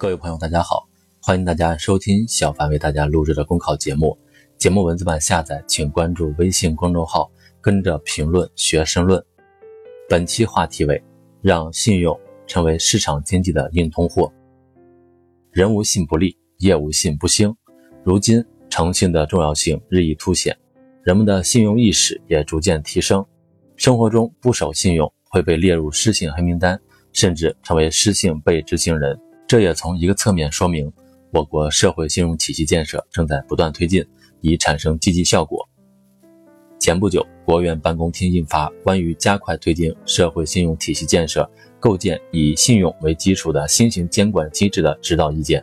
各位朋友，大家好，欢迎大家收听小凡为大家录制的公考节目。节目文字版下载，请关注微信公众号，跟着评论学申论。本期话题为：让信用成为市场经济的硬通货。人无信不立，业无信不兴。如今，诚信的重要性日益凸显，人们的信用意识也逐渐提升。生活中不守信用会被列入失信黑名单，甚至成为失信被执行人。这也从一个侧面说明，我国社会信用体系建设正在不断推进，已产生积极效果。前不久，国务院办公厅印发《关于加快推进社会信用体系建设，构建以信用为基础的新型监管机制的指导意见》，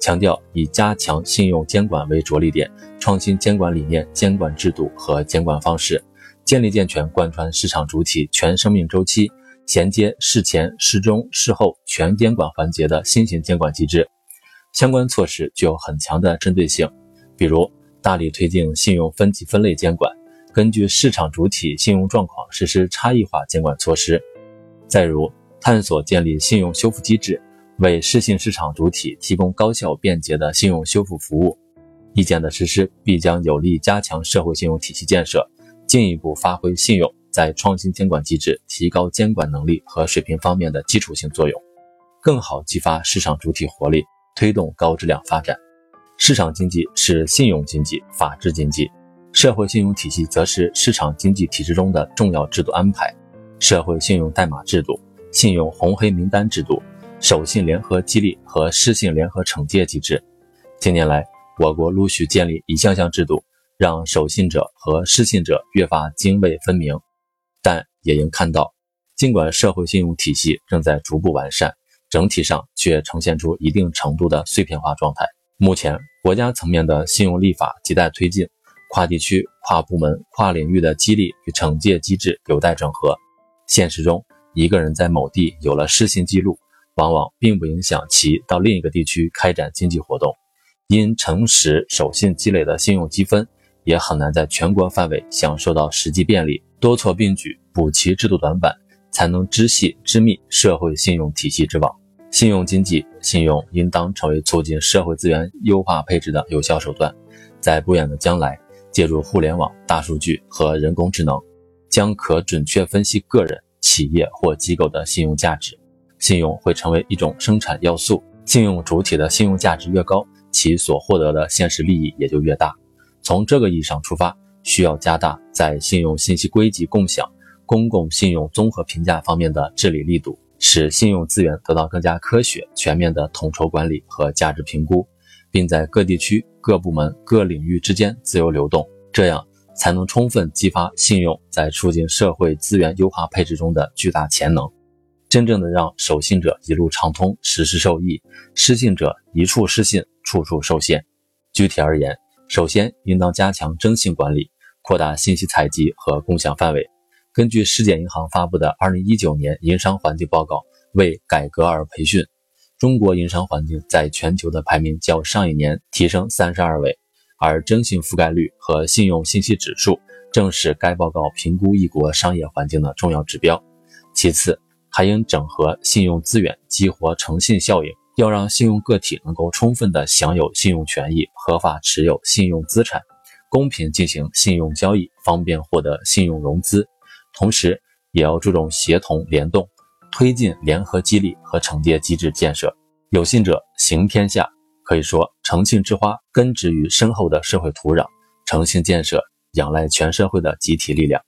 强调以加强信用监管为着力点，创新监管理念、监管制度和监管方式，建立健全贯穿市场主体全生命周期。衔接事前、事中、事后全监管环节的新型监管机制，相关措施具有很强的针对性。比如，大力推进信用分级分类监管，根据市场主体信用状况实施差异化监管措施；再如，探索建立信用修复机制，为失信市场主体提供高效便捷的信用修复服务。意见的实施必将有力加强社会信用体系建设，进一步发挥信用。在创新监管机制、提高监管能力和水平方面的基础性作用，更好激发市场主体活力，推动高质量发展。市场经济是信用经济、法治经济，社会信用体系则是市场经济体制中的重要制度安排。社会信用代码制度、信用红黑名单制度、守信联合激励和失信联合惩戒机制，近年来，我国陆续建立一项项制度，让守信者和失信者越发泾渭分明。但也应看到，尽管社会信用体系正在逐步完善，整体上却呈现出一定程度的碎片化状态。目前，国家层面的信用立法亟待推进，跨地区、跨部门、跨领域的激励与惩戒机制有待整合。现实中，一个人在某地有了失信记录，往往并不影响其到另一个地区开展经济活动。因诚实守信积累的信用积分，也很难在全国范围享受到实际便利。多措并举，补齐制度短板，才能织细织密社会信用体系之网。信用经济，信用应当成为促进社会资源优化配置的有效手段。在不远的将来，借助互联网、大数据和人工智能，将可准确分析个人、企业或机构的信用价值。信用会成为一种生产要素。信用主体的信用价值越高，其所获得的现实利益也就越大。从这个意义上出发。需要加大在信用信息归集共享、公共信用综合评价方面的治理力度，使信用资源得到更加科学、全面的统筹管理和价值评估，并在各地区、各部门、各领域之间自由流动，这样才能充分激发信用在促进社会资源优化配置中的巨大潜能，真正的让守信者一路畅通、时时受益，失信者一处失信、处处受限。具体而言，首先，应当加强征信管理，扩大信息采集和共享范围。根据世界银行发布的《二零一九年营商环境报告》，为改革而培训，中国营商环境在全球的排名较上一年提升三十二位，而征信覆盖率和信用信息指数正是该报告评估一国商业环境的重要指标。其次，还应整合信用资源，激活诚信效应。要让信用个体能够充分的享有信用权益，合法持有信用资产，公平进行信用交易，方便获得信用融资。同时，也要注重协同联动，推进联合激励和惩戒机制建设。有信者行天下，可以说诚信之花根植于深厚的社会土壤，诚信建设仰赖全社会的集体力量，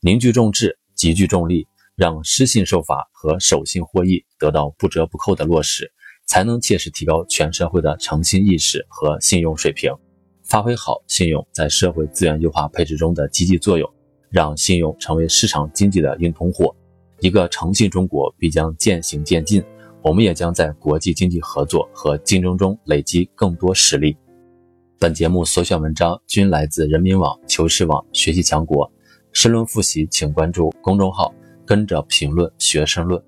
凝聚众志，集聚众力，让失信受罚和守信获益得到不折不扣的落实。才能切实提高全社会的诚信意识和信用水平，发挥好信用在社会资源优化配置中的积极作用，让信用成为市场经济的硬通货。一个诚信中国必将渐行渐近，我们也将在国际经济合作和竞争中累积更多实力。本节目所选文章均来自人民网、求是网、学习强国。申论复习，请关注公众号，跟着评论学申论。